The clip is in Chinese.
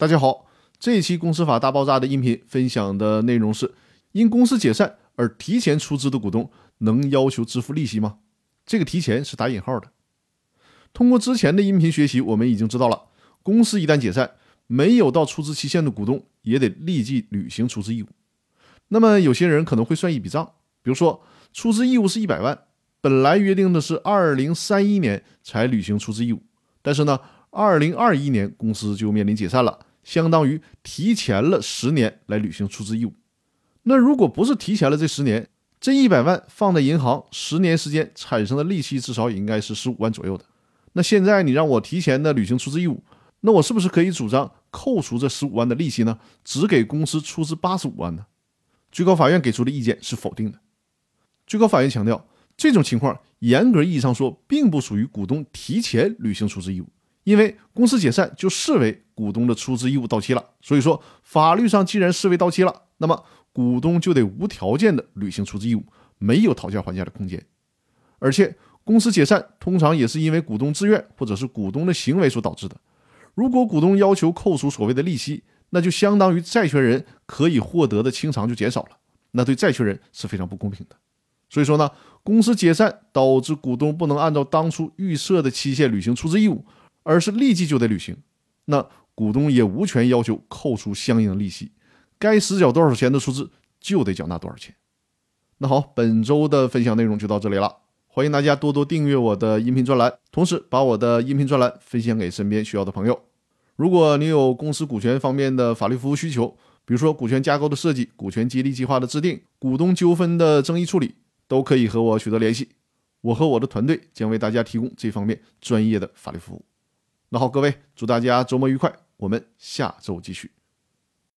大家好，这一期公司法大爆炸的音频分享的内容是：因公司解散而提前出资的股东能要求支付利息吗？这个提前是打引号的。通过之前的音频学习，我们已经知道了，公司一旦解散，没有到出资期限的股东也得立即履行出资义务。那么有些人可能会算一笔账，比如说出资义务是一百万，本来约定的是二零三一年才履行出资义务，但是呢，二零二一年公司就面临解散了。相当于提前了十年来履行出资义务。那如果不是提前了这十年，这一百万放在银行十年时间产生的利息至少也应该是十五万左右的。那现在你让我提前的履行出资义务，那我是不是可以主张扣除这十五万的利息呢？只给公司出资八十五万呢？最高法院给出的意见是否定的。最高法院强调，这种情况严格意义上说并不属于股东提前履行出资义务。因为公司解散就视为股东的出资义务到期了，所以说法律上既然视为到期了，那么股东就得无条件的履行出资义务，没有讨价还价的空间。而且公司解散通常也是因为股东自愿或者是股东的行为所导致的。如果股东要求扣除所谓的利息，那就相当于债权人可以获得的清偿就减少了，那对债权人是非常不公平的。所以说呢，公司解散导致股东不能按照当初预设的期限履行出资义务。而是立即就得履行，那股东也无权要求扣除相应的利息，该实缴多少钱的出资就得缴纳多少钱。那好，本周的分享内容就到这里了，欢迎大家多多订阅我的音频专栏，同时把我的音频专栏分享给身边需要的朋友。如果你有公司股权方面的法律服务需求，比如说股权架构的设计、股权激励计划的制定、股东纠纷的争议处理，都可以和我取得联系，我和我的团队将为大家提供这方面专业的法律服务。那好，各位，祝大家周末愉快，我们下周继续。